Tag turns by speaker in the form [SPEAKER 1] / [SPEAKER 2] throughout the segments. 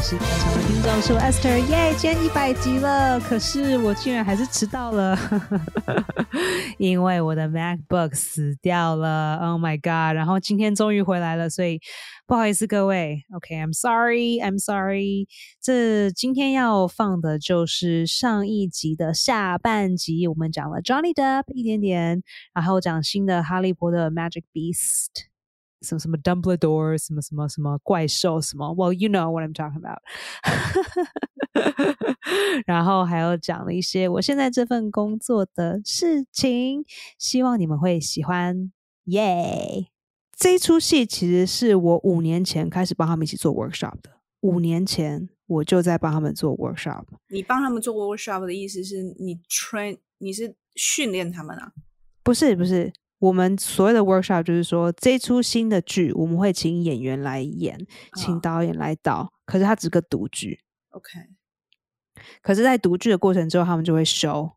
[SPEAKER 1] 是开场的听众是我 Esther，耶！今天一百集了，可是我居然还是迟到了，因为我的 MacBook 死掉了。Oh my god！然后今天终于回来了，所以不好意思各位。OK，I'm sorry，I'm sorry。这今天要放的就是上一集的下半集，我们讲了 Johnny Depp 一点点，然后讲新的哈利波特 Magic Beast。什么什么 Dumbledore，什么什么什么怪兽，什么 Well you know what I'm talking about。然后还有讲了一些我现在这份工作的事情，希望你们会喜欢，耶！这一出戏其实是我五年前开始帮他们一起做 workshop 的，五年前我就在帮他们做 workshop。
[SPEAKER 2] 你帮他们做 workshop 的意思是你 train，你是训练他们啊？
[SPEAKER 1] 不是，不是。我们所谓的 workshop 就是说，这出新的剧我们会请演员来演，请导演来导，可是它只是个独剧。
[SPEAKER 2] OK。
[SPEAKER 1] 可是，在独剧的过程之后，他们就会收。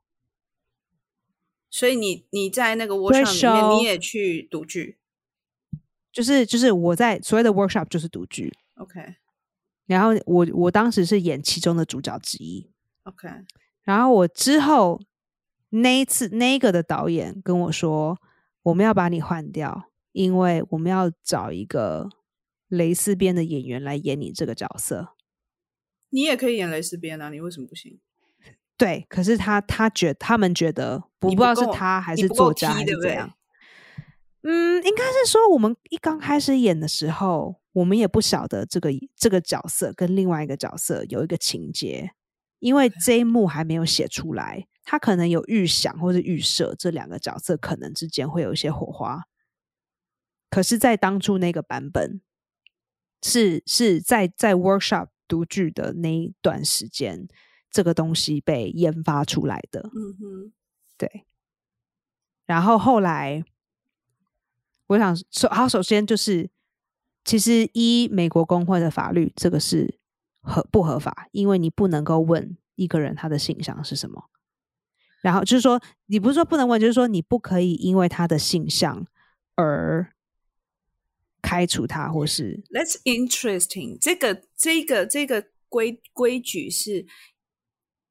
[SPEAKER 2] 所以，你你在那个 workshop 里面，你也去独剧，
[SPEAKER 1] 就是就是我在所谓的 workshop 就是独剧。
[SPEAKER 2] OK。
[SPEAKER 1] 然后我我当时是演其中的主角之一。
[SPEAKER 2] OK。
[SPEAKER 1] 然后我之后那一次那个的导演跟我说。我们要把你换掉，因为我们要找一个蕾丝边的演员来演你这个角色。
[SPEAKER 2] 你也可以演蕾丝边啊，你为什么不行？
[SPEAKER 1] 对，可是他他觉他们觉得，我不知道是他还是作家还是怎样。嗯，应该是说我们一刚开始演的时候，我们也不晓得这个这个角色跟另外一个角色有一个情节，因为这一幕还没有写出来。他可能有预想或者预设这两个角色可能之间会有一些火花，可是，在当初那个版本，是是在在 workshop 读剧的那一段时间，这个东西被研发出来的。
[SPEAKER 2] 嗯哼，
[SPEAKER 1] 对。然后后来，我想首，好，首先就是，其实依美国工会的法律，这个是合不合法？因为你不能够问一个人他的性向是什么。然后就是说，你不是说不能问，就是说你不可以因为他的性向而开除他，或是
[SPEAKER 2] That's interesting。这个这个这个规规矩是。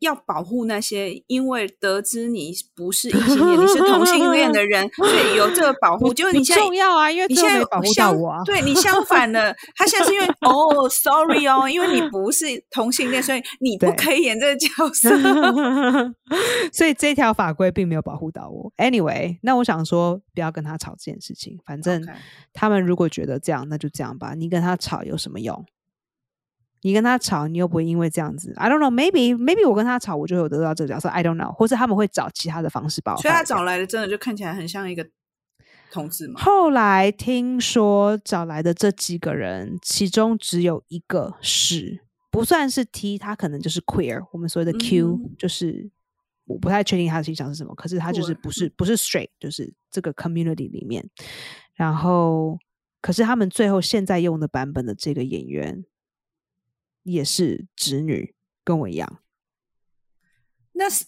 [SPEAKER 2] 要保护那些因为得知你不是异性恋，你是同性恋的人，所以有这个保护。就是你现在
[SPEAKER 1] 重要啊，因为
[SPEAKER 2] 你现在
[SPEAKER 1] 保护到我。
[SPEAKER 2] 对你相反的，他现在是因为哦，sorry 哦，因为你不是同性恋，所以你不可以演这个角色。
[SPEAKER 1] 所以这条法规并没有保护到我。Anyway，那我想说，不要跟他吵这件事情。反正他们如果觉得这样，那就这样吧。你跟他吵有什么用？你跟他吵，你又不会因为这样子。I don't know, maybe, maybe 我跟他吵，我就有得到这个角色。I don't know，或者他们会找其他的方式报复。
[SPEAKER 2] 所以他找来的真的就看起来很像一个同志吗？
[SPEAKER 1] 后来听说找来的这几个人，其中只有一个是不算是 T，他可能就是 queer。我们所谓的 Q，就是我不太确定他的形象是什么，可是他就是不是不是 straight，就是这个 community 里面。然后，可是他们最后现在用的版本的这个演员。也是侄女，跟我一样。
[SPEAKER 2] 那是，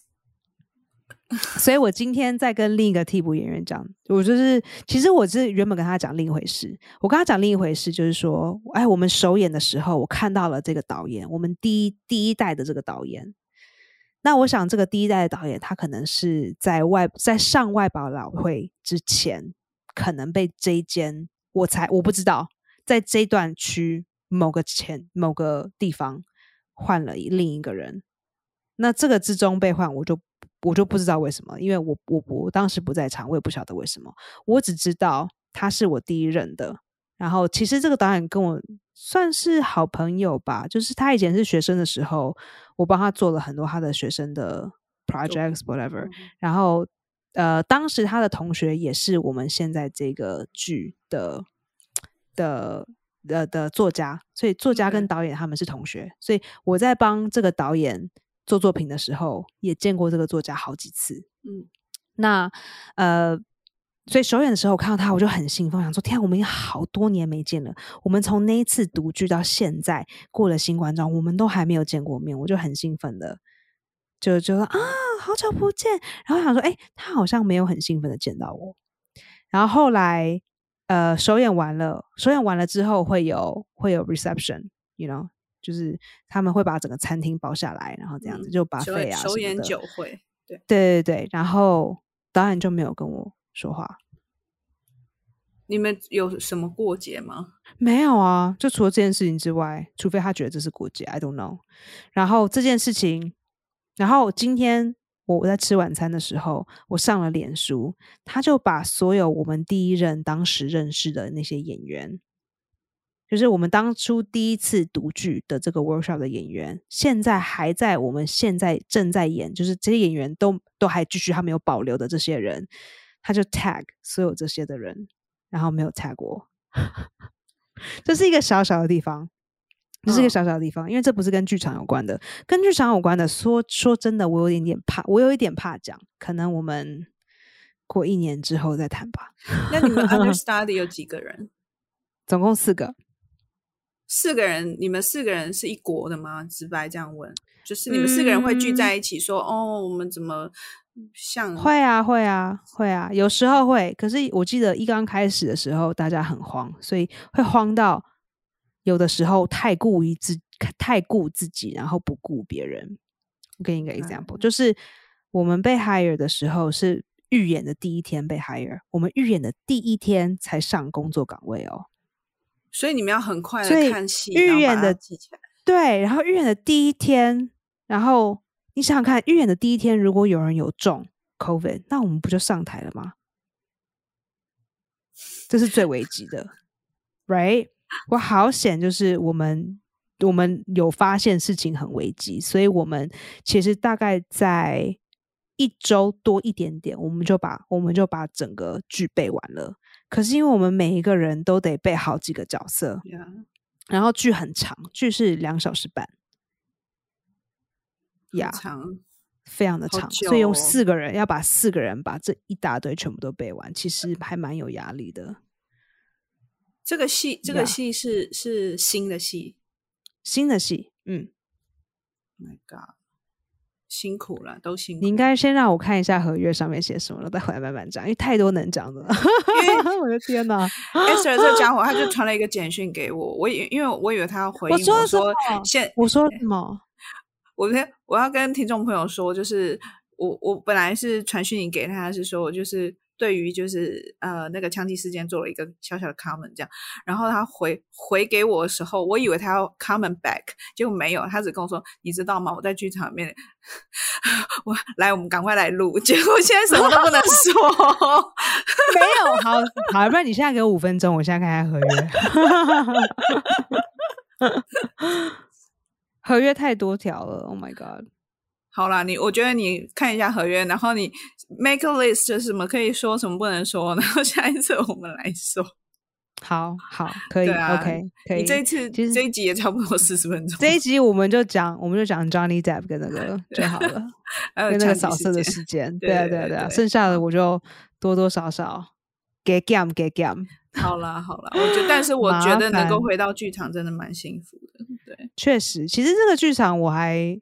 [SPEAKER 1] 所以我今天在跟另一个替补演员讲，我就是，其实我是原本跟他讲另一回事。我跟他讲另一回事，就是说，哎，我们首演的时候，我看到了这个导演，我们第一第一代的这个导演。那我想，这个第一代的导演，他可能是在外在上外保老会之前，可能被这一间，我才我不知道，在这段区。某个前某个地方换了另一个人，那这个之中被换，我就我就不知道为什么，因为我我我当时不在场，我也不晓得为什么，我只知道他是我第一任的。然后其实这个导演跟我算是好朋友吧，就是他以前是学生的时候，我帮他做了很多他的学生的 projects whatever。然后呃，当时他的同学也是我们现在这个剧的的。的的作家，所以作家跟导演他们是同学，所以我在帮这个导演做作品的时候，也见过这个作家好几次。
[SPEAKER 2] 嗯，
[SPEAKER 1] 那呃，所以首演的时候我看到他，我就很兴奋，想说：天，我们已经好多年没见了。我们从那一次独居到现在过了新冠状，我们都还没有见过面，我就很兴奋的，就就说啊，好久不见。然后想说，哎，他好像没有很兴奋的见到我。然后后来。呃，首演完了，首演完了之后会有会有 reception，you know，就是他们会把整个餐厅包下来，然后这样子就把费啊
[SPEAKER 2] 首演酒会，对
[SPEAKER 1] 对对对，然后导演就没有跟我说话。
[SPEAKER 2] 你们有什么过节吗？
[SPEAKER 1] 没有啊，就除了这件事情之外，除非他觉得这是过节，I don't know。然后这件事情，然后今天我我在吃晚餐的时候，我上了脸书，他就把所有我们第一任当时认识的那些演员，就是我们当初第一次读剧的这个 workshop 的演员，现在还在我们现在正在演，就是这些演员都都还继续他没有保留的这些人，他就 tag 所有这些的人。然后没有 tag 过，这是一个小小的地方，这是一个小小的地方，因为这不是跟剧场有关的，跟剧场有关的。说说真的，我有点点怕，我有一点怕讲，可能我们过一年之后再谈吧。
[SPEAKER 2] 那你们 understudy 有几个人？
[SPEAKER 1] 总共四个，
[SPEAKER 2] 四个人。你们四个人是一国的吗？直白这样问，就是你们四个人会聚在一起说：“哦，我们怎么？”像
[SPEAKER 1] 会啊会啊会啊，有时候会。可是我记得一刚开始的时候，大家很慌，所以会慌到有的时候太顾于自太顾自己，然后不顾别人。我给你一个 example，就是我们被 hire 的时候是预演的第一天被 hire，我们预演的第一天才上工作岗位哦。
[SPEAKER 2] 所以你们要很快的看戏，
[SPEAKER 1] 预演的。对，然后预演的第一天，然后。你想想看，预演的第一天，如果有人有中 COVID，那我们不就上台了吗？这是最危急的，right？我好险，就是我们我们有发现事情很危机，所以我们其实大概在一周多一点点，我们就把我们就把整个剧背完了。可是因为我们每一个人都得背好几个角色，然后剧很长，剧是两小时半。呀，
[SPEAKER 2] 长，
[SPEAKER 1] 非常的长，所以用四个人要把四个人把这一大堆全部都背完，其实还蛮有压力的。
[SPEAKER 2] 这个戏，这个戏是是新的戏，
[SPEAKER 1] 新的戏，嗯
[SPEAKER 2] ，My God，辛苦了，都辛苦。
[SPEAKER 1] 你应该先让我看一下合约上面写什么了，再回来慢慢讲，因为太多能讲的了。我的天哪！
[SPEAKER 2] Esther 这家伙 他就传了一个简讯给我，我以因为我以为他要回应我说，现
[SPEAKER 1] 我说什么？
[SPEAKER 2] 我跟，我要跟听众朋友说，就是我我本来是传讯你给他，是说我就是对于就是呃那个枪击事件做了一个小小的 comment 这样，然后他回回给我的时候，我以为他要 comment back，结果没有，他只跟我说，你知道吗？我在剧场里面，我来，我们赶快来录，结果现在什么都不能说，
[SPEAKER 1] 没有，好好，不然你现在给我五分钟，我现在看下合约。合约太多条了，Oh my god！
[SPEAKER 2] 好啦，你我觉得你看一下合约，然后你 make a list，就什么可以说，什么不能说，然后下一次我们来说。
[SPEAKER 1] 好好，可以，OK，可以。
[SPEAKER 2] 你这一次其实这一集也差不多四十分钟，
[SPEAKER 1] 这一集我们就讲，我们就讲 Johnny Depp 跟那个 就好了，跟那个扫射的事件。对啊，对啊，对啊，剩下的我就多多少少给 gam 给 gam。
[SPEAKER 2] 好啦，好啦，我觉得，但是我觉得能够回到剧场真的蛮幸福的。对，
[SPEAKER 1] 确实，其实这个剧场我还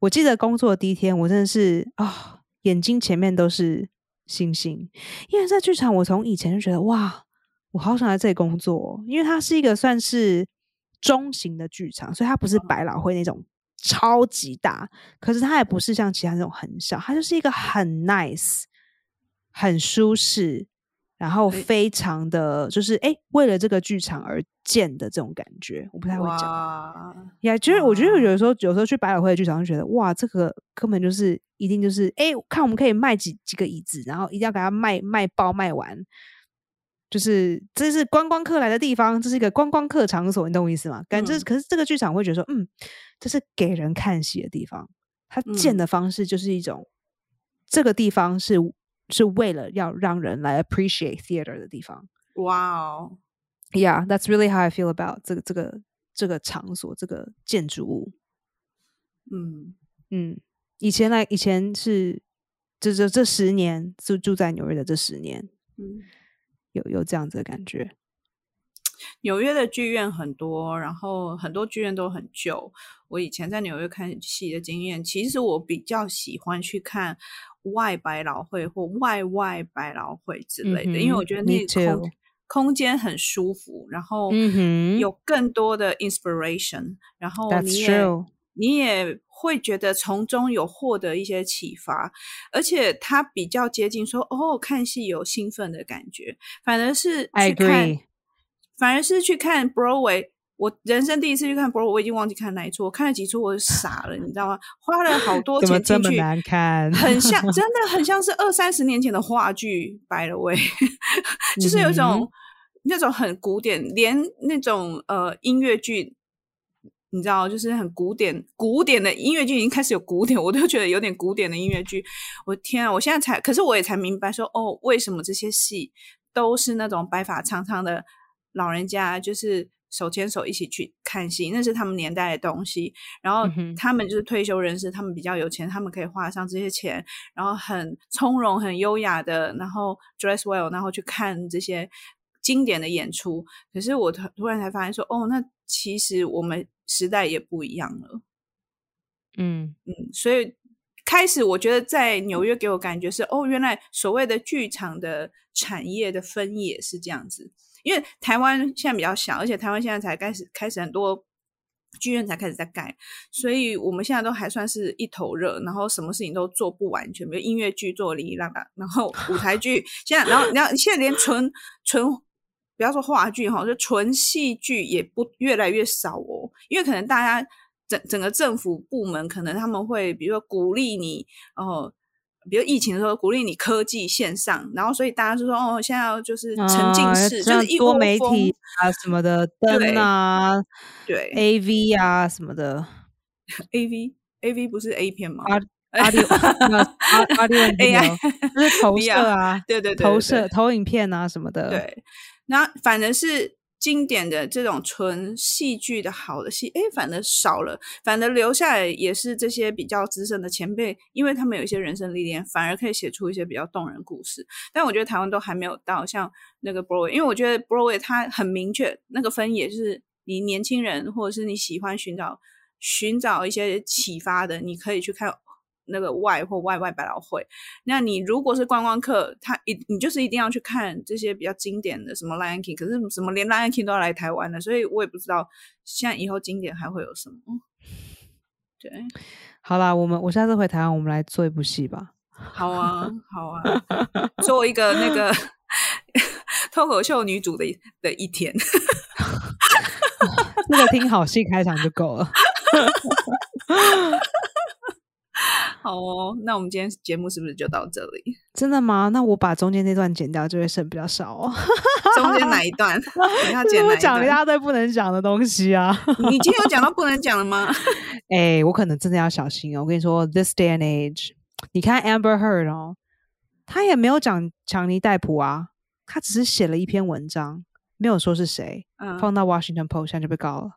[SPEAKER 1] 我记得工作第一天，我真的是啊，眼睛前面都是星星，因为在剧场，我从以前就觉得哇，我好想在这里工作，因为它是一个算是中型的剧场，所以它不是百老汇那种超级大，可是它也不是像其他那种很小，它就是一个很 nice、很舒适。然后非常的就是哎，为了这个剧场而建的这种感觉，我不太会讲。呀，就是我觉得有的时候，有时候去百老汇的剧场，就觉得哇，这个根本就是一定就是哎，看我们可以卖几几个椅子，然后一定要给它卖卖爆卖完。就是这是观光客来的地方，这是一个观光客场所，你懂我意思吗？感觉可是这个剧场会觉得说，嗯，这是给人看戏的地方，它建的方式就是一种这个地方是。是为了要让人来 appreciate theater 的地方。
[SPEAKER 2] 哇哦
[SPEAKER 1] ，Yeah，that's really how I feel about 这个这个这个场所这个建筑物。嗯嗯，以前来以前是这这这十年就住在纽约的这十年，嗯，有有这样子的感觉。
[SPEAKER 2] 纽约的剧院很多，然后很多剧院都很旧。我以前在纽约看戏的经验，其实我比较喜欢去看。外百老汇或外外百老汇之类的，因为我觉得那空空间很舒服，然后
[SPEAKER 1] 嗯
[SPEAKER 2] 有更多的 inspiration，然后你也你也会觉得从中有获得一些启发，而且它比较接近说哦，看戏有兴奋的感觉，反而是去看反而是去看 Broadway。我人生第一次去看 Broadway，我已经忘记看哪一出，我看了几出，我就傻了，你知道吗？花了好多钱进去，
[SPEAKER 1] 这么难看？
[SPEAKER 2] 很像，真的很像是二三十年前的话剧。By the way，就是有一种、
[SPEAKER 1] 嗯
[SPEAKER 2] 那种很古典，连那种呃音乐剧，你知道，就是很古典古典的音乐剧已经开始有古典，我都觉得有点古典的音乐剧。我天啊！我现在才，可是我也才明白说，哦，为什么这些戏都是那种白发苍苍的老人家，就是。手牵手一起去看戏，那是他们年代的东西。然后他们就是退休人士，他们比较有钱，他们可以花上这些钱，然后很从容、很优雅的，然后 dress well，然后去看这些经典的演出。可是我突突然才发现说，哦，那其实我们时代也不一样了。
[SPEAKER 1] 嗯
[SPEAKER 2] 嗯，所以开始我觉得在纽约给我感觉是，哦，原来所谓的剧场的产业的分野是这样子。因为台湾现在比较小，而且台湾现在才开始开始很多剧院才开始在盖，所以我们现在都还算是一头热，然后什么事情都做不完全，比如音乐剧做哩哩啦啦，然后舞台剧 现在，然后你要现在连纯纯不要说话剧哈，就纯戏剧也不越来越少哦，因为可能大家整整个政府部门可能他们会比如说鼓励你哦。比如疫情的时候，鼓励你科技线上，然后所以大家就说哦，现在要就是沉浸式，
[SPEAKER 1] 啊
[SPEAKER 2] 就是
[SPEAKER 1] 多媒体啊什么的灯啊
[SPEAKER 2] 对
[SPEAKER 1] ，AV 啊什么的
[SPEAKER 2] A V A V 不是 A 片吗
[SPEAKER 1] audio 没有 audio and
[SPEAKER 2] AI
[SPEAKER 1] video，就是投 射啊，
[SPEAKER 2] 对对对，
[SPEAKER 1] 投射投影片啊什么的，，
[SPEAKER 2] 对，然后反正是经典的这种纯戏剧的好的戏，哎，反而少了，反而留下来也是这些比较资深的前辈，因为他们有一些人生历练，反而可以写出一些比较动人故事。但我觉得台湾都还没有到像那个 Broadway，因为我觉得 Broadway 它很明确，那个分野就是你年轻人或者是你喜欢寻找寻找一些启发的，你可以去看。那个外或外外百老汇，那你如果是观光客，他一你就是一定要去看这些比较经典的什么 Lion King，可是什么连 Lion King 都要来台湾的，所以我也不知道现在以后经典还会有什么。对，
[SPEAKER 1] 好啦，我们我下次回台湾，我们来做一部戏吧。
[SPEAKER 2] 好啊，好啊，做一个那个 脱口秀女主的的一天。
[SPEAKER 1] 那个听好戏开场就够了。
[SPEAKER 2] 好哦，那我们今天节目是不是就到这里？
[SPEAKER 1] 真的吗？那我把中间那段剪掉，就会剩比较少哦。
[SPEAKER 2] 中间哪一段？你要
[SPEAKER 1] 因为我
[SPEAKER 2] 剪哪一段？
[SPEAKER 1] 讲了一大堆不能讲的东西啊。
[SPEAKER 2] 你今天有讲到不能讲了吗？
[SPEAKER 1] 哎、我可能真的要小心哦。我跟你说，this day and age，你看 Amber Heard 哦，他也没有讲强尼戴普啊，他只是写了一篇文章，没有说是谁，
[SPEAKER 2] 嗯，
[SPEAKER 1] 放到 Washington Post 上就被告了。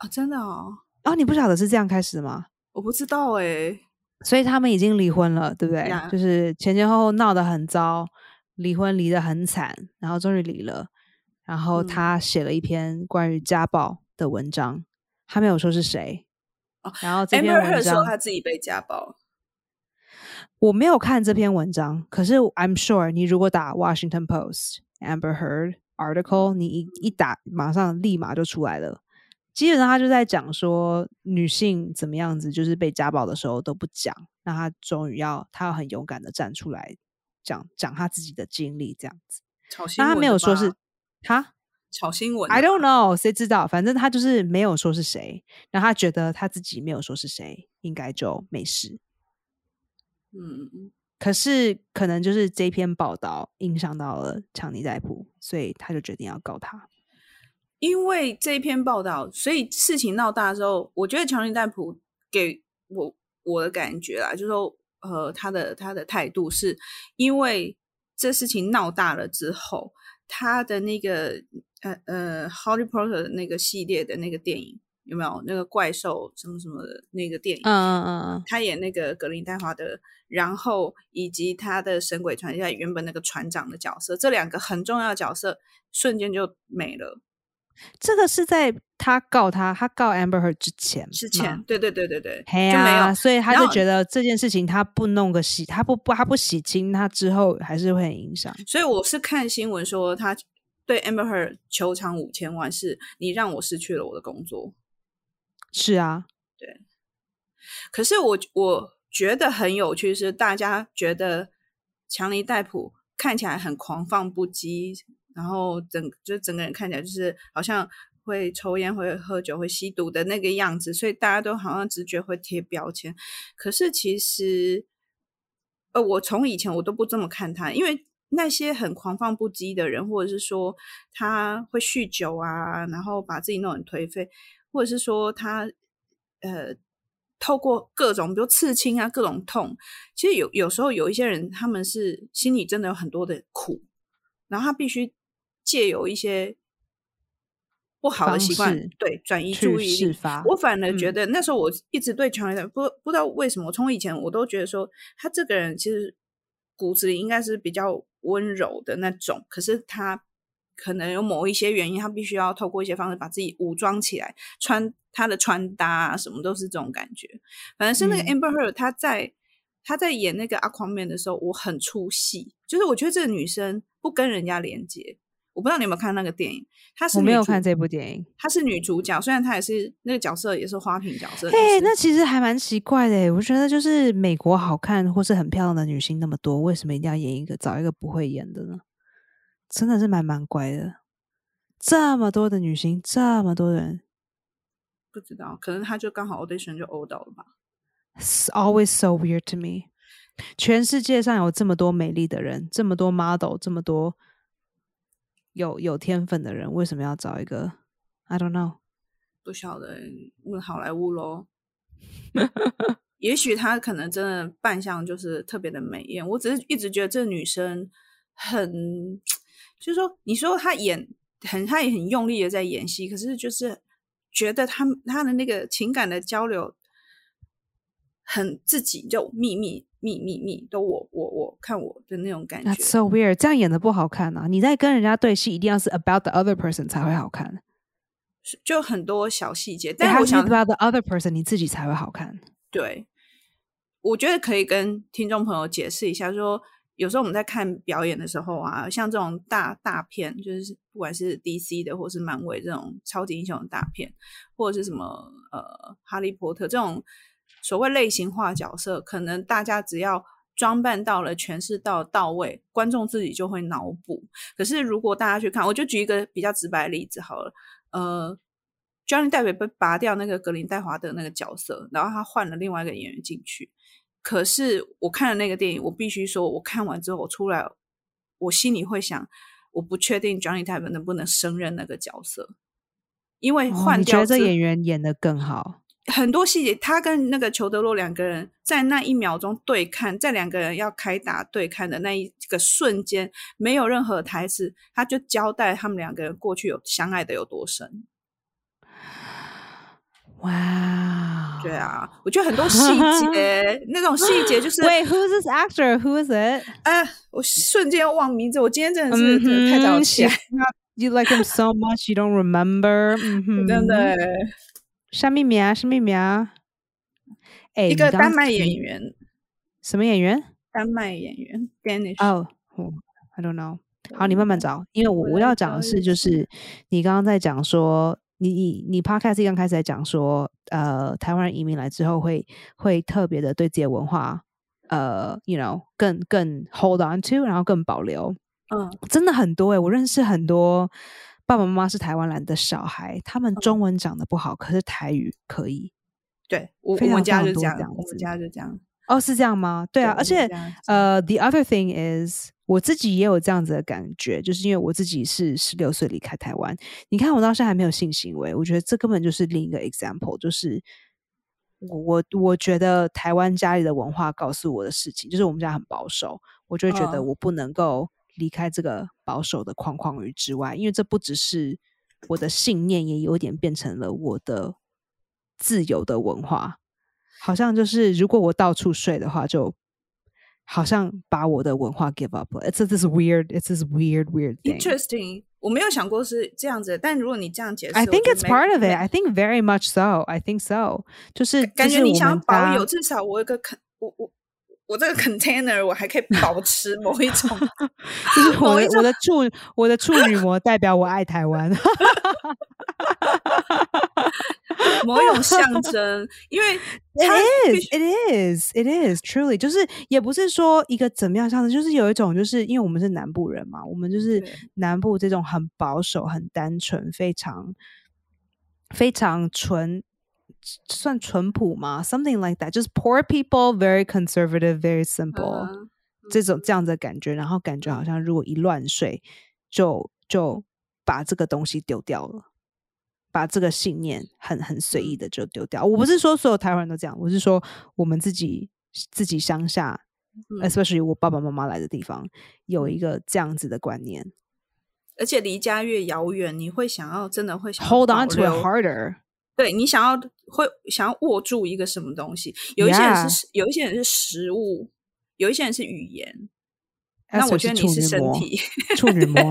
[SPEAKER 2] 哦，真的哦，
[SPEAKER 1] 哦，你不晓得是这样开始的吗？
[SPEAKER 2] 我不知道哎。
[SPEAKER 1] 所以他们已经离婚了，对不对
[SPEAKER 2] 呀
[SPEAKER 1] 就是前前后后闹得很糟，离婚离得很惨，然后终于离了。然后
[SPEAKER 2] 嗯
[SPEAKER 1] 他写了一篇关于家暴的文章，他没有说是谁。
[SPEAKER 2] 哦
[SPEAKER 1] 然后这篇
[SPEAKER 2] Amber
[SPEAKER 1] 文
[SPEAKER 2] Heard 说
[SPEAKER 1] 章
[SPEAKER 2] 他自己被家暴。
[SPEAKER 1] 我没有看这篇文章，可是 I'm sure 你如果打 Washington Post Amber Heard article，你一一打，马上立马就出来了。基本上他就在讲说女性怎么样子，就是被家暴的时候都不讲，那他终于要他要很勇敢的站出来讲讲他自己的经历这样子。那他
[SPEAKER 2] 炒新闻的
[SPEAKER 1] 没有说是
[SPEAKER 2] 吧
[SPEAKER 1] 他
[SPEAKER 2] 炒新闻
[SPEAKER 1] ，I don't know，谁知道？反正他就是没有说是谁，然后他觉得他自己没有说是谁，应该就没事。
[SPEAKER 2] 嗯，嗯
[SPEAKER 1] 可是可能就是这篇报道影响到了强尼戴普，所以他就决定要告他。
[SPEAKER 2] 因为这一篇报道，所以事情闹大之后，我觉得强尼戴普给我我的感觉啦，就是说，呃，他的他的态度是因为这事情闹大了之后，他的那个呃呃《Harry Potter》的那个系列的那个电影有没有那个怪兽什么什么的那个电影？
[SPEAKER 1] 嗯嗯嗯
[SPEAKER 2] 他演那个格林戴华德，然后以及他的《神鬼传奇》下原本那个船长的角色，这两个很重要的角色瞬间就没了。
[SPEAKER 1] 这个是在他告他，他告 Amber Heard 之前，
[SPEAKER 2] 之前，，对对对对对，
[SPEAKER 1] 嘿
[SPEAKER 2] 就没有
[SPEAKER 1] 啊，。所以他就觉得这件事情他不弄个洗，他不不他不洗清，他之后还是会很影响。
[SPEAKER 2] 所以我是看新闻说他对 Amber Heard 求偿五千万，是你让我失去了我的工作。
[SPEAKER 1] 是啊，
[SPEAKER 2] 对。可是我我觉得很有趣，是大家觉得强尼戴普看起来很狂放不羁，然后整就整个人看起来就是好像会抽烟、会喝酒、会吸毒的那个样子，所以大家都好像直觉会贴标签。可是其实，呃，我从以前我都不这么看他，因为那些很狂放不羁的人，或者是说他会酗酒啊，然后把自己弄很颓废，或者是说他呃。透过各种，比如刺青啊，各种痛，其实有有时候有一些人，他们是心里真的有很多的苦，然后他必须借由一些不好的习惯，对转移注意力。我反而觉得那时候我一直对乔恩不不知道为什么，从以前我都觉得说他这个人其实骨子里应该是比较温柔的那种，可是他。可能有某一些原因，他必须要透过一些方式把自己武装起来，穿他的穿搭啊，什么都是这种感觉。反正是那个 Amber Heard，他在他在演那个阿狂面的时候，我很出戏，就是我觉得这个女生不跟人家连接。我不知道你有没有看那个电影，她是
[SPEAKER 1] 我没有看这部电影，
[SPEAKER 2] 她是女主角，虽然她也是那个角色也是花瓶角色。
[SPEAKER 1] 嘿，那其实还蛮奇怪的，我觉得就是美国好看或是很漂亮的女星那么多，为什么一定要演一个找一个不会演的呢？真的是蛮蛮乖的，这么多的女星，这么多人，
[SPEAKER 2] 不知道，可能她就刚好 audition 就 o 到了吧。
[SPEAKER 1] It's always so weird to me。全世界上有这么多美丽的人，这么多 model，这么多有有天分的人，为什么要找一个？I don't know。
[SPEAKER 2] 不晓得问好莱坞喽。也许她可能真的扮相就是特别的美艳。我只是一直觉得这女生很。就是说，你说他演很，他也很用力的在演戏，可是就是觉得他他的那个情感的交流很自己就秘密秘密密都我我我看我的那种感觉。
[SPEAKER 1] That's so weird，这样演的不好看啊！你在跟人家对戏，一定要是 about the other person 才会好看，
[SPEAKER 2] 就很多小细节。但我想
[SPEAKER 1] about the other person，你自己才会好看。
[SPEAKER 2] 对，我觉得可以跟听众朋友解释一下说。有时候我们在看表演的时候啊，像这种大大片，就是不管是 DC 的或是漫威这种超级英雄的大片，或者是什么呃哈利波特这种所谓类型化角色，可能大家只要装扮到了、诠释到到位，观众自己就会脑补。可是如果大家去看，我就举一个比较直白的例子好了，呃，Johnny Depp 被拔掉那个格林戴华德那个角色，然后他换了另外一个演员进去。可是我看了那个电影，我必须说，我看完之后我出来，我心里会想，我不确定 Johnny Depp 能不能胜任那个角色，因为换掉
[SPEAKER 1] 这演员演的更好，
[SPEAKER 2] 很多细节，他跟那个裘德洛两个人在那一秒钟对看，在两个人要开打对看的那一个瞬间，没有任何台词，他就交代他们两个人过去有相爱的有多深。
[SPEAKER 1] 哇，
[SPEAKER 2] 对啊，我觉得很多细节，那种细节就是。
[SPEAKER 1] Wait, who's this actor? Who is it?
[SPEAKER 2] 啊，我瞬间忘名字，我今天真的是太早起。
[SPEAKER 1] You like him so much, you don't remember?
[SPEAKER 2] 真的。
[SPEAKER 1] 什么名啊？什么名啊？哎，
[SPEAKER 2] 一个丹麦演员。
[SPEAKER 1] 什么演员？
[SPEAKER 2] 丹麦演员，Danish。
[SPEAKER 1] 哦，I don't know。好，你慢慢找，因为我我要讲的是，就是你刚刚在讲说。你你你 podcast 刚开始在讲说，呃，台湾人移民来之后会会特别的对自己的文化，呃，you know，更更 hold on to，然后更保留。
[SPEAKER 2] 嗯，
[SPEAKER 1] 真的很多诶，我认识很多爸爸妈妈是台湾来的小孩，他们中文讲的不好，可是台语可以。
[SPEAKER 2] 对，我我们家就这样，我们家就这样。
[SPEAKER 1] 哦，是这样吗？对啊，而且呃，the other thing is，我自己也有这样子的感觉，就是因为我自己是十六岁离开台湾，你看我到现在还没有性行为，我觉得这根本就是另一个 example，就是我我我觉得台湾家里的文化告诉我的事情，就是我们家很保守，我就会觉得我不能够离开这个保守的框框与之外，因为这不只是我的信念，也有点变成了我的自由的文化。好像就是，如果我到处睡的话，就好像把我的文化 give up 了。It's this weird, it's this weird, weird thing.
[SPEAKER 2] Interesting. 我没有想过是这样子，但如果你这样解释
[SPEAKER 1] ，I think it's part of it. I think very much so. I think so. 就是
[SPEAKER 2] 感觉你想保有，至少我有个肯，我我我这个 container 我还可以保持某一种，
[SPEAKER 1] 就是我我的处我的处女膜代表我爱台湾，
[SPEAKER 2] 某一种象征，因为
[SPEAKER 1] it is it is it is truly 就是也不是说一个怎么样象征，就是有一种就是因为我们是南部人嘛，我们就是南部这种很保守、很单纯、非常非常纯。算淳朴吗？Something like that，就是 poor people very conservative, very simple，这种这样的感觉，然后感觉好像如果一乱睡，就就把这个东西丢掉了，把这个信念很很随意的就丢掉。我不是说所有台湾人都这样，我是说我们自己自己乡下，especially 我爸爸妈妈来的地方，有一个这样子的观念，
[SPEAKER 2] 而且离家越遥远，你会想要真的会想
[SPEAKER 1] hold on to it harder。
[SPEAKER 2] 对你想要会想要握住一个什么东西？有一些人是有一些人是食物，有一些人是语言。那我觉得你是身体，
[SPEAKER 1] 处女膜。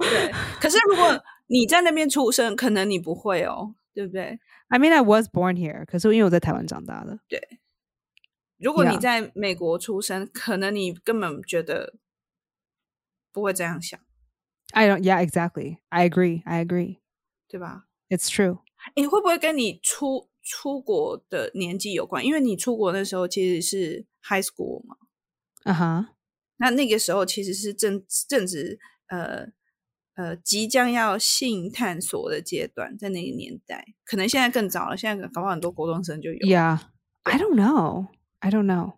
[SPEAKER 2] 对，可是如果你在那边出生，可能你不会哦，对不对
[SPEAKER 1] ？I mean, I was born here，可是因为我在台湾长大的。
[SPEAKER 2] 对，如果你在美国出生，可能你根本觉得不会这样想。
[SPEAKER 1] I don't. Yeah, exactly. I agree. I agree.
[SPEAKER 2] 对吧
[SPEAKER 1] ？It's true.
[SPEAKER 2] 你会不会跟你出出国的年纪有关？因为你出国那时候其实是 high school 嘛。
[SPEAKER 1] 啊哈。
[SPEAKER 2] 那那个时候其实是正正值呃呃即将要性探索的阶段，在那个年代，可能现在更早了。现在搞不好很多高中生就有。
[SPEAKER 1] Yeah. I don't know. I don't know.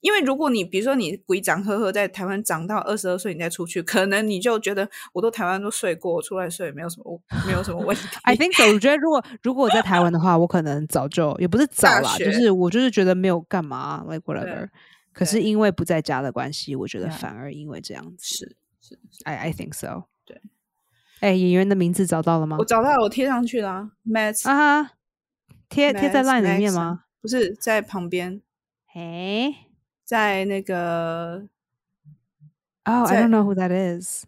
[SPEAKER 2] 因为如果你比如说你鬼长呵呵在台湾长到二十二岁，你再出去，可能你就觉得我都台湾都睡过，出来睡没有什么没有什么问题。
[SPEAKER 1] I think so。我觉得如果如果我在台湾的话，我可能早就也不是早啦，就是我就是觉得没有干嘛，like whatever。可是因为不在家的关系，我觉得反而因为这样子
[SPEAKER 2] 是是
[SPEAKER 1] ，I I think so。
[SPEAKER 2] 对，
[SPEAKER 1] 哎，演员的名字找到了吗？
[SPEAKER 2] 我找到了，我贴上去了，Matt
[SPEAKER 1] 啊，贴贴在 line 里面吗？
[SPEAKER 2] 不是在旁边，
[SPEAKER 1] 哎。
[SPEAKER 2] 在那个
[SPEAKER 1] ，Oh, I don't know who that is。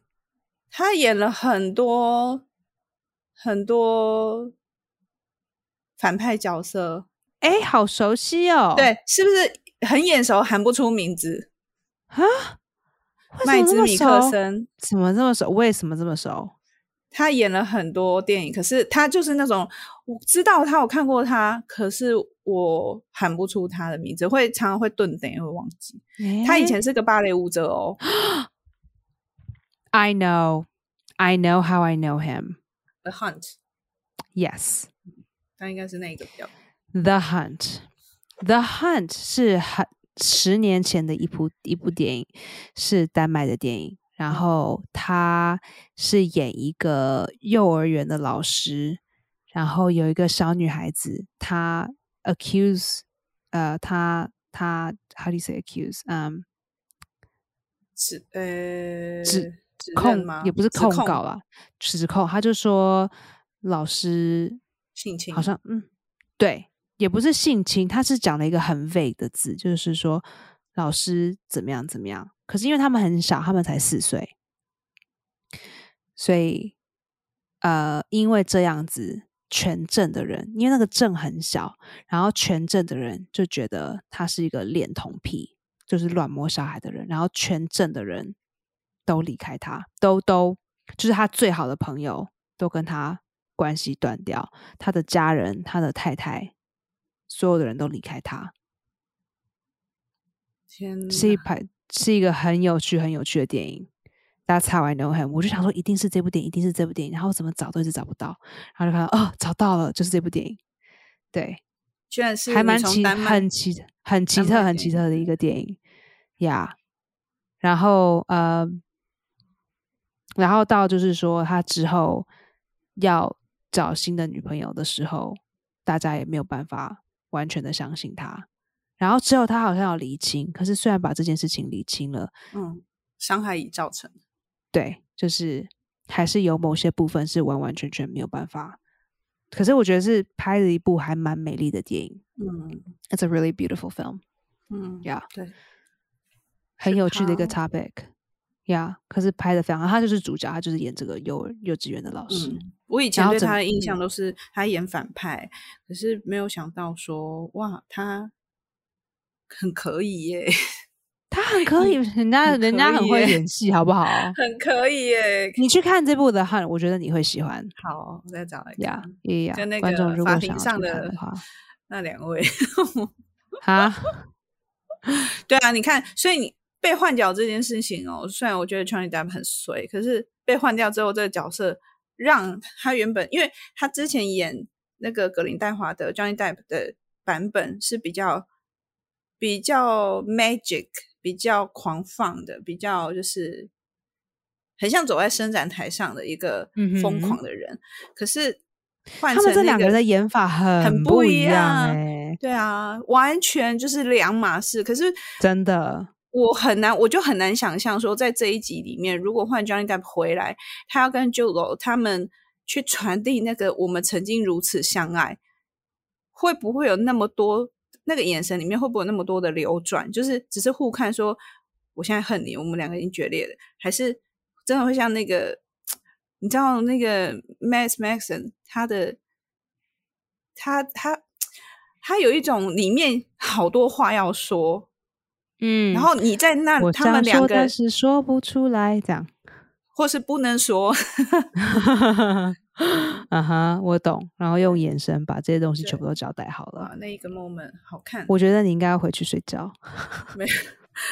[SPEAKER 2] 他演了很多很多反派角色，
[SPEAKER 1] 哎，好熟悉哦。
[SPEAKER 2] 对，是不是很眼熟，喊不出名字
[SPEAKER 1] 啊？
[SPEAKER 2] 麦兹米克森
[SPEAKER 1] 怎么这么熟？为什么这么熟？
[SPEAKER 2] 他演了很多电影，可是他就是那种我知道他，我看过他，可是我喊不出他的名字，会常常会顿等，会忘记。他以前是个芭蕾舞者哦。
[SPEAKER 1] I know, I know how I know him.
[SPEAKER 2] The Hunt.
[SPEAKER 1] Yes.
[SPEAKER 2] 他应该是那个比较。
[SPEAKER 1] The Hunt. The Hunt 是很十年前的一部一部电影，是丹麦的电影。然后他是演一个幼儿园的老师，然后有一个小女孩子，她 accuse，呃，她她 how do you say accuse？嗯，
[SPEAKER 2] 指呃
[SPEAKER 1] 指控吗也不是控告了，指控。他就说老师
[SPEAKER 2] 性侵，
[SPEAKER 1] 好像嗯，对，也不是性侵，他是讲了一个很 vague 的字，就是说老师怎么样怎么样。可是因为他们很小，他们才四岁，所以呃，因为这样子，全镇的人，因为那个镇很小，然后全镇的人就觉得他是一个恋童癖，就是乱摸小孩的人，然后全镇的人都离开他，都都就是他最好的朋友都跟他关系断掉，他的家人、他的太太，所有的人都离开他。
[SPEAKER 2] 天，
[SPEAKER 1] 是一排。是一个很有趣、很有趣的电影。That's how I know him。我就想说，一定是这部电影，一定是这部电影。然后怎么找都一直找不到，然后就看到哦，找到了，就是这部电影。对，
[SPEAKER 2] 居然是
[SPEAKER 1] 还蛮奇、很奇、很奇特、很奇特的一个电影呀。然后呃，然后到就是说，他之后要找新的女朋友的时候，大家也没有办法完全的相信他。然后之后他好像要离清，可是虽然把这件事情理清了，
[SPEAKER 2] 嗯，伤害已造成，
[SPEAKER 1] 对，就是还是有某些部分是完完全全没有办法。可是我觉得是拍了一部还蛮美丽的电影，
[SPEAKER 2] 嗯
[SPEAKER 1] ，It's a really beautiful film，
[SPEAKER 2] 嗯
[SPEAKER 1] ，Yeah，
[SPEAKER 2] 对，
[SPEAKER 1] 很有趣的一个 topic。呀，可是拍的非常好，他就是主角，他就是演这个幼幼稚园的老师。
[SPEAKER 2] 嗯，我以前对他的印象
[SPEAKER 1] 嗯
[SPEAKER 2] 都是他演反派，可是没有想到说哇，他很可以耶，
[SPEAKER 1] 他很可以，人家 人家很会演戏，好不好？
[SPEAKER 2] 很可以耶。
[SPEAKER 1] 你去看这部的汉，我觉得你会喜欢
[SPEAKER 2] 好，我再找来
[SPEAKER 1] 呀
[SPEAKER 2] 看。
[SPEAKER 1] 呀。
[SPEAKER 2] 跟那个法庭上的那两位，
[SPEAKER 1] 啊，
[SPEAKER 2] 对啊，你看，所以你被换角这件事情哦，虽然我觉得 Johnny Depp 很衰，可是被换掉之后，这个角色让他原本，因为他之前演那个格林戴华的 Johnny Depp 的版本是比较比较 magic、比较狂放的，比较就是很像走在伸展台上的一个
[SPEAKER 1] 嗯
[SPEAKER 2] 疯狂的人。可是换
[SPEAKER 1] 他们
[SPEAKER 2] 成那个
[SPEAKER 1] 这两个人的演法
[SPEAKER 2] 很很
[SPEAKER 1] 不
[SPEAKER 2] 一
[SPEAKER 1] 样哎、
[SPEAKER 2] 对啊，完全就是两码事。可是
[SPEAKER 1] 真的，
[SPEAKER 2] 我很难，我就很难想象说，在这一集里面，如果换 Johnny Depp 回来，他要跟 Julo 他们去传递那个我们曾经如此相爱，会不会有那么多那个眼神里面会不会有那么多的流转？就是只是互看说，我现在恨你，我们两个已经决裂了，还是真的会像那个，你知道那个 Max Maxon 他的他他他有一种里面好多话要说，
[SPEAKER 1] 嗯
[SPEAKER 2] 然后你在那他们两个
[SPEAKER 1] 是说不出来，这样。
[SPEAKER 2] 或是不能说，
[SPEAKER 1] 啊哈，我懂。然后用眼神把这些东西全部都交代好了。
[SPEAKER 2] 啊，那一个 moment 好看，
[SPEAKER 1] 我觉得你应该要回去睡觉。
[SPEAKER 2] 没有，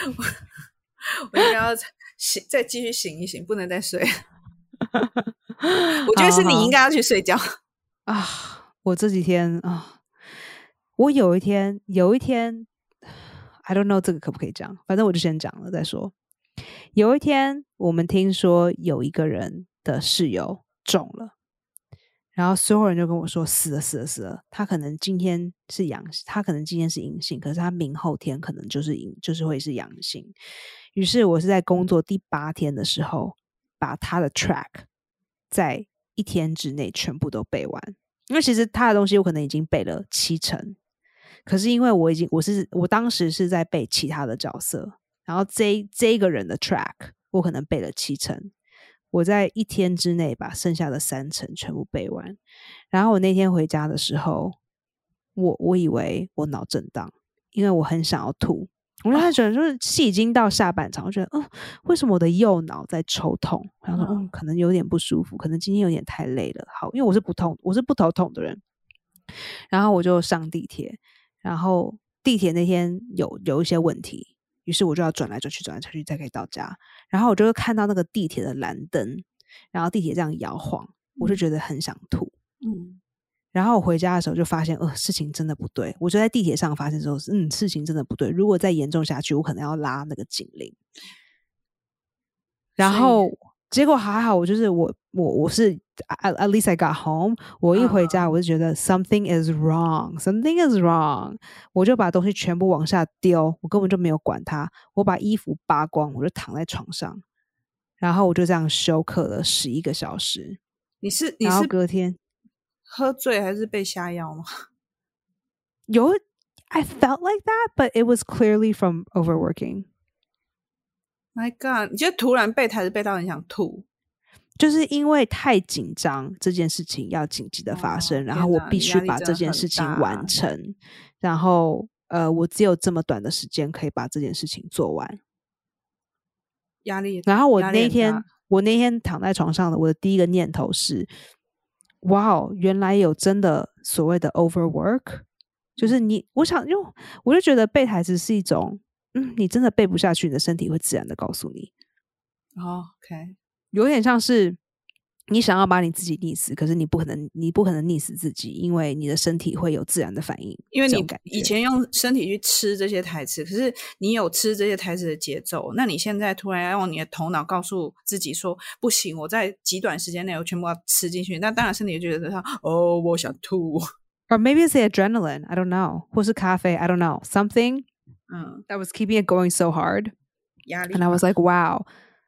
[SPEAKER 2] 我 我应该要醒，再继续醒一醒，不能再睡。我觉得是你应该要去睡觉。
[SPEAKER 1] 啊！我这几天啊，我有一天有一天，I don't know 这个可不可以讲，反正我就先讲了再说。有一天，我们听说有一个人的室友中了，然后所有人就跟我说死了死了死了，他可能今天是阳，他可能今天是阴性，可是他明后天可能就是阴，就是会是阳性。于是我是在工作第八天的时候，把他的 track 在一天之内全部都背完，因为其实他的东西我可能已经背了七成，可是因为我已经我是我当时是在背其他的角色，然后这这一个人的 track 我可能背了七成，我在一天之内把剩下的三层全部背完，然后我那天回家的时候，我我以为我脑震荡，因为我很想要吐。我觉得，就是戏已经到下半场，我觉得，嗯，为什么我的右脑在抽痛？然后说，嗯，可能有点不舒服，可能今天有点太累了。好，因为我是不痛，我是不头痛的人。然后我就上地铁，然后地铁那天有有一些问题，于是我就要转来转去，转来转去才可以到家。然后我就会看到那个地铁的蓝灯，然后地铁这样摇晃，我就觉得很想吐。
[SPEAKER 2] 嗯，
[SPEAKER 1] 然后我回家的时候就发现，呃，事情真的不对。我就在地铁上发现之后，嗯，事情真的不对。如果再严重下去，我可能要拉那个警铃。然后结果还好，我就是我我我是 at at least I got home。我一回家，我就觉得 something is wrong，something is wrong。我就把东西全部往下丢，我根本就没有管它。我把衣服扒光，我就躺在床上，然后我就这样休克了十一个小时。
[SPEAKER 2] 你是你是
[SPEAKER 1] 隔天
[SPEAKER 2] 喝醉还是被下药吗？
[SPEAKER 1] 有 I felt like that, but it was clearly from overworking.
[SPEAKER 2] My God！你就突然背台词背到很想吐，
[SPEAKER 1] 就是因为太紧张，这件事情要紧急的发
[SPEAKER 2] 哦
[SPEAKER 1] 生，然后我必须把这件事情完成，然后呃，我只有这么短的时间可以把这件事情做完。
[SPEAKER 2] 压力。
[SPEAKER 1] 然后我那天我那天躺在床上的，我的第一个念头是：哇哦，原来有真的所谓的 overwork，就是你，我想用，我就觉得背台词是一种，嗯，你真的背不下去，你的身体会自然的告诉你。
[SPEAKER 2] 哦，OK，
[SPEAKER 1] 有点像是你想要把你自己溺死，可是你不可能，你不可能溺死自己，因为你的身体会有自然的反应。
[SPEAKER 2] 因为你以前用身体去吃这些台词，可是你有吃这些台词的节奏，那你现在突然要用你的头脑告诉自己说不行，我在极短时间内我全部要吃进去，那当然身体就觉得说哦，我想吐
[SPEAKER 1] ，Or maybe it's the adrenaline. I don't know. 或是咖啡 I don't know. Something
[SPEAKER 2] 嗯
[SPEAKER 1] ，that was keeping it going so hard.
[SPEAKER 2] 压力
[SPEAKER 1] And I was like, wow.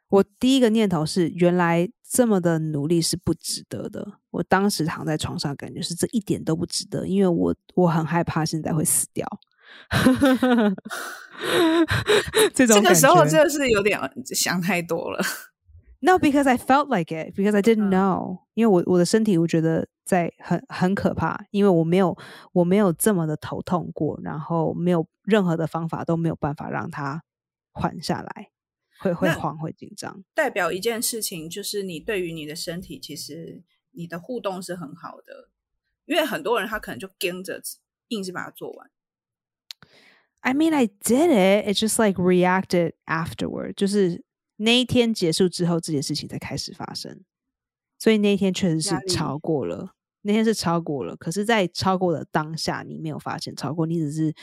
[SPEAKER 1] 我第一个念头是，原来这么的努力是不值得的。我当时躺在床上，感觉是这一点都不值得，因为我我很害怕现在会死掉。这种
[SPEAKER 2] 这个时候真的是有点想太多了。
[SPEAKER 1] No, because I felt like it, because I didn't
[SPEAKER 2] 嗯
[SPEAKER 1] know. 因为我我的身体我觉得在很很可怕，因为我没有我没有这么的头痛过，然后没有任何的方法都没有办法让它缓下来，会会
[SPEAKER 2] 那
[SPEAKER 1] 慌会紧张。
[SPEAKER 2] 代表一件事情，就是你对于你的身体，其实你的互动是很好的，因为很多人他可能就跟着硬是把它做完。
[SPEAKER 1] I mean, I did it. It just like reacted afterward. 就是那一天结束之后，这件事情才开始发生。所以那一天确实是超过了，那天是超过了。可是，在超过的当下，你没有发现超过，你只是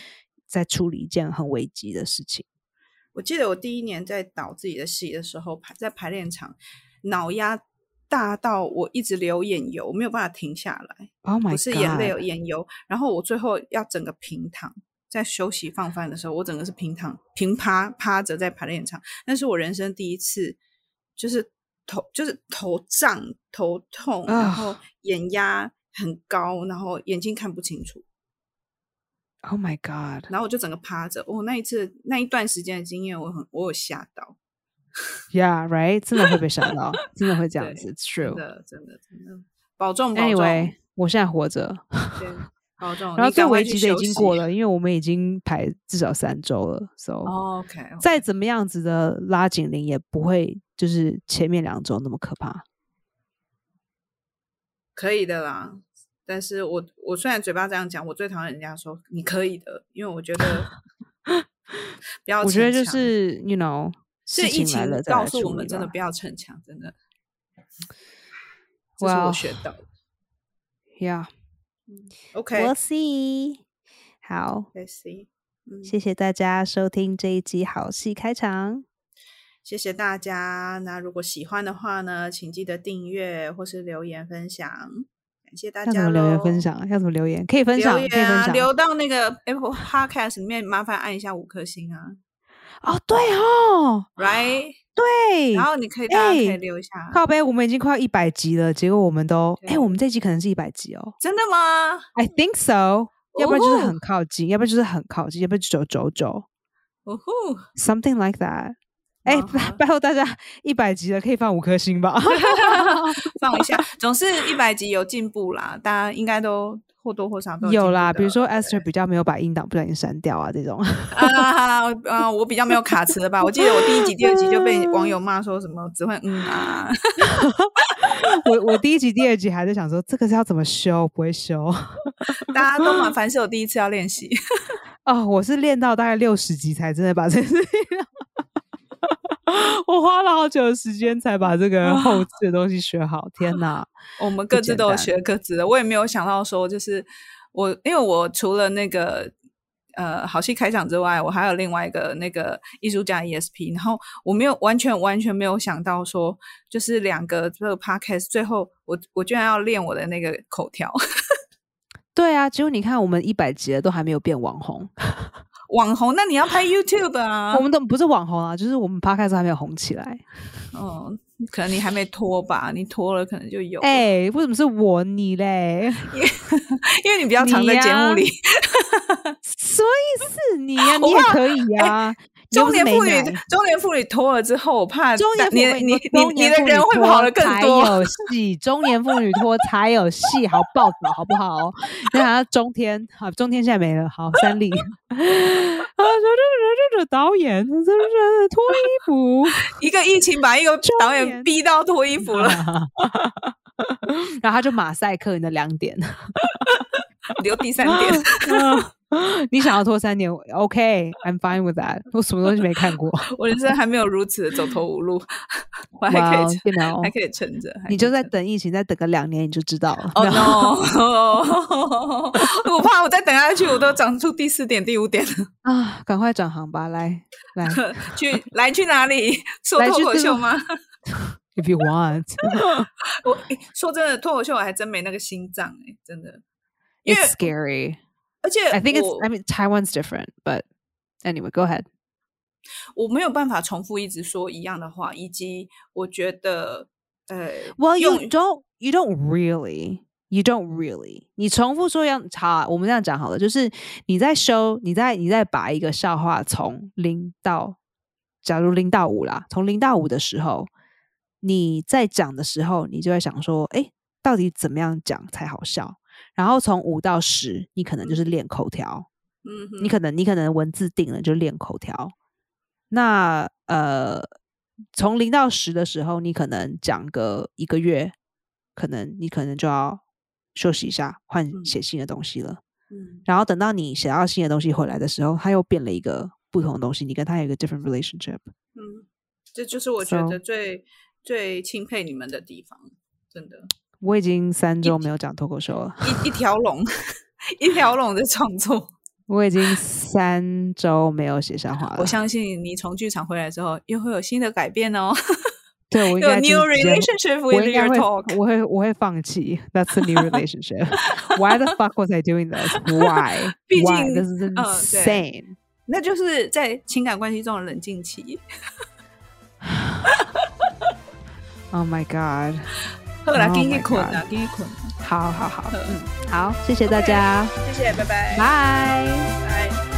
[SPEAKER 1] 在处理一件很危急的事情。
[SPEAKER 2] 我记得我第一年在导自己的戏的时候，排在排练场，脑压大到我一直流眼油，没有办法停下来
[SPEAKER 1] ，Oh my
[SPEAKER 2] 不！是眼泪有眼油。然后我最后要整个平躺，在休息放饭的时候，我整个是平躺平趴趴着在排练场，那是我人生第一次，就是头就是头胀头痛，然后
[SPEAKER 1] 啊
[SPEAKER 2] 眼压很高，然后眼睛看不清楚。
[SPEAKER 1] Oh my god！
[SPEAKER 2] 然后我就整个趴着。哦，那一次那一段时间的经验，我很我有吓到
[SPEAKER 1] ，Yeah, right？真的会被吓到，真的会这样子。It's
[SPEAKER 2] 真
[SPEAKER 1] true.
[SPEAKER 2] 的真的真的，保重保重。
[SPEAKER 1] Anyway，我现在活着，然后最危急的已经过了，因为我们已经排至少三周了，so、
[SPEAKER 2] 哦 OK，
[SPEAKER 1] 再怎么样子的拉紧铃也不会就是前面两周那么可怕。
[SPEAKER 2] 可以的啦。但是我我虽然嘴巴这样讲，我最讨厌人家说你可以的，因为我觉得 不要
[SPEAKER 1] 我觉得就是 you know，
[SPEAKER 2] 是疫情告诉我们真的不要逞强，真的。这是我学到的。
[SPEAKER 1] Yeah, OK，we'll see。好
[SPEAKER 2] ，Let's see。嗯，
[SPEAKER 1] 谢谢大家收听这一集好戏开场。
[SPEAKER 2] 谢谢大家。那如果喜欢的话呢，请记得订阅或是留言分享，感谢大家。
[SPEAKER 1] 要怎么留言分？享？要怎么留言？可以分享，
[SPEAKER 2] 留言啊，
[SPEAKER 1] 可以分享。
[SPEAKER 2] 留到那个 Apple Podcast 里面，麻烦按一下五颗星啊
[SPEAKER 1] 哦，对哦
[SPEAKER 2] ，，Right？
[SPEAKER 1] 对。
[SPEAKER 2] 然后你可以，大家可以
[SPEAKER 1] 哎
[SPEAKER 2] 留一下。
[SPEAKER 1] 靠背，我们已经快要一百集了，结果我们都哎、
[SPEAKER 2] 对
[SPEAKER 1] 我们这集可能是一百集哦
[SPEAKER 2] 真的吗
[SPEAKER 1] ？，I think so，、要不然就是
[SPEAKER 2] 哦
[SPEAKER 1] 很靠近，要不然就是很靠近，要不然就九九九
[SPEAKER 2] 哦呼
[SPEAKER 1] ，，something like that。哎、拜托大家，一百集了可以放五颗星吧？
[SPEAKER 2] 放一下，总是一百集有进步啦，大家应该都或多或少都
[SPEAKER 1] 有啦，比如说 Esther 比较没有把音档不小心删掉啊，这种。
[SPEAKER 2] 啊啊，我比较没有卡词了吧？我记得我第一集、第二集就被网友骂说什么只会嗯啊，
[SPEAKER 1] 我我第一集、第二集还在想说这个是要怎么修，不会修。
[SPEAKER 2] 大家都蛮凡事有第一次要练习。
[SPEAKER 1] 哦，我是练到大概六十集才真的把这事情。我花了好久的时间才把这个后置的东西学好，天哪！
[SPEAKER 2] 我们各自都有学各自的，我也没有想到说，就是我因为我除了那个呃好戏开场之外，我还有另外一个那个艺术家 ESP，然后我没有完全完全没有想到说，就是两个这个 podcast 最后我我居然要练我的那个口条，
[SPEAKER 1] 对啊，结果你看，我们一百集了都还没有变网红，
[SPEAKER 2] 网红，那你要拍 YouTube 啊
[SPEAKER 1] 我？们都不是网红啊，就是我们 podcast 还没有红起来。
[SPEAKER 2] 嗯，可能你还没脱吧，你脱了可能就有了，
[SPEAKER 1] 哎、为什么是我你嘞？
[SPEAKER 2] 因为你比较常在节目里。
[SPEAKER 1] 什么意思？你呀、
[SPEAKER 2] 我怕
[SPEAKER 1] 你也可以呀、你又不是
[SPEAKER 2] 中年妇女，中年妇女脱了之后，我怕
[SPEAKER 1] 中年妇
[SPEAKER 2] 你
[SPEAKER 1] 女
[SPEAKER 2] 你你你的人会跑得更
[SPEAKER 1] 才
[SPEAKER 2] 多。
[SPEAKER 1] 有 戏，中年妇女拖才有戏，好报道好不好？你看中天，好，中天现在没了，好，三立，啊，说这这这这导演，这这脱衣服，
[SPEAKER 2] 一个疫情把一个导演逼到脱衣服了，
[SPEAKER 1] 然后他就马赛克你的两点，
[SPEAKER 2] 留第三点。
[SPEAKER 1] 你想要拖三年，OK，I'm、fine with that，我什么东西没看过，
[SPEAKER 2] 我人生还没有如此的走投无路，我还可
[SPEAKER 1] 哇
[SPEAKER 2] 以撑
[SPEAKER 1] ，，you know，
[SPEAKER 2] 还可以撑着。
[SPEAKER 1] 你就在等疫情，再等个两年你就知道了。
[SPEAKER 2] 哦、no！我怕我再等下去，我都长出第四点、第五点了。
[SPEAKER 1] 啊，赶快转行吧，来来
[SPEAKER 2] 去来去哪里？说脱口秀吗
[SPEAKER 1] ？，if you want。
[SPEAKER 2] 我、诶说真的，脱口秀我还真没那个心脏哎、真的。
[SPEAKER 1] It's scary.
[SPEAKER 2] 而且
[SPEAKER 1] I think it's.
[SPEAKER 2] 我
[SPEAKER 1] I mean, Taiwan's different, but anyway, go ahead.
[SPEAKER 2] 我没有办法重复一直说一样的话，以及我觉得呃
[SPEAKER 1] ，Well, you
[SPEAKER 2] 用
[SPEAKER 1] don't. You don't really. You don't really，你重复说样好，我们这样讲好了，就是你在收，你在你在把一个笑话从零到，假如零到五啦，从零到五的时候，你在讲的时候，你就会想说，哎，到底怎么样讲才好笑？然后从五到十，你可能就是练口条，
[SPEAKER 2] 嗯
[SPEAKER 1] 你可能你可能文字定了就练口条。那呃，从零到十的时候，你可能讲个一个月，可能你可能就要休息一下，换写新的东西了。
[SPEAKER 2] 嗯
[SPEAKER 1] 然后等到你写到新的东西回来的时候，它又变了一个不同的东西，你跟他有一个 different relationship。
[SPEAKER 2] 嗯，这就是我觉得最最钦佩你们的地方，真的，
[SPEAKER 1] 我已经三周没有讲脱口秀了，
[SPEAKER 2] 一一条龙，一条龙的创作。
[SPEAKER 1] 我已经三周没有写笑话了。
[SPEAKER 2] 我相信你从剧场回来之后，又会有新的改变哦，
[SPEAKER 1] 对我应
[SPEAKER 2] 有
[SPEAKER 1] 该
[SPEAKER 2] new relationship
[SPEAKER 1] 我
[SPEAKER 2] with your
[SPEAKER 1] 会
[SPEAKER 2] talk。
[SPEAKER 1] 我会我会放弃。That's a new relationship. Why the fuck was I doing this? Why?
[SPEAKER 2] 毕
[SPEAKER 1] Why?
[SPEAKER 2] 竟
[SPEAKER 1] This is insane.
[SPEAKER 2] 那就是在情感关系中的冷静期。
[SPEAKER 1] Oh my god.
[SPEAKER 2] 好啦
[SPEAKER 1] ，Oh
[SPEAKER 2] 给你困。
[SPEAKER 1] 好好好，嗯，好，谢谢大家，
[SPEAKER 2] 谢谢，拜拜。
[SPEAKER 1] 拜。
[SPEAKER 2] 拜。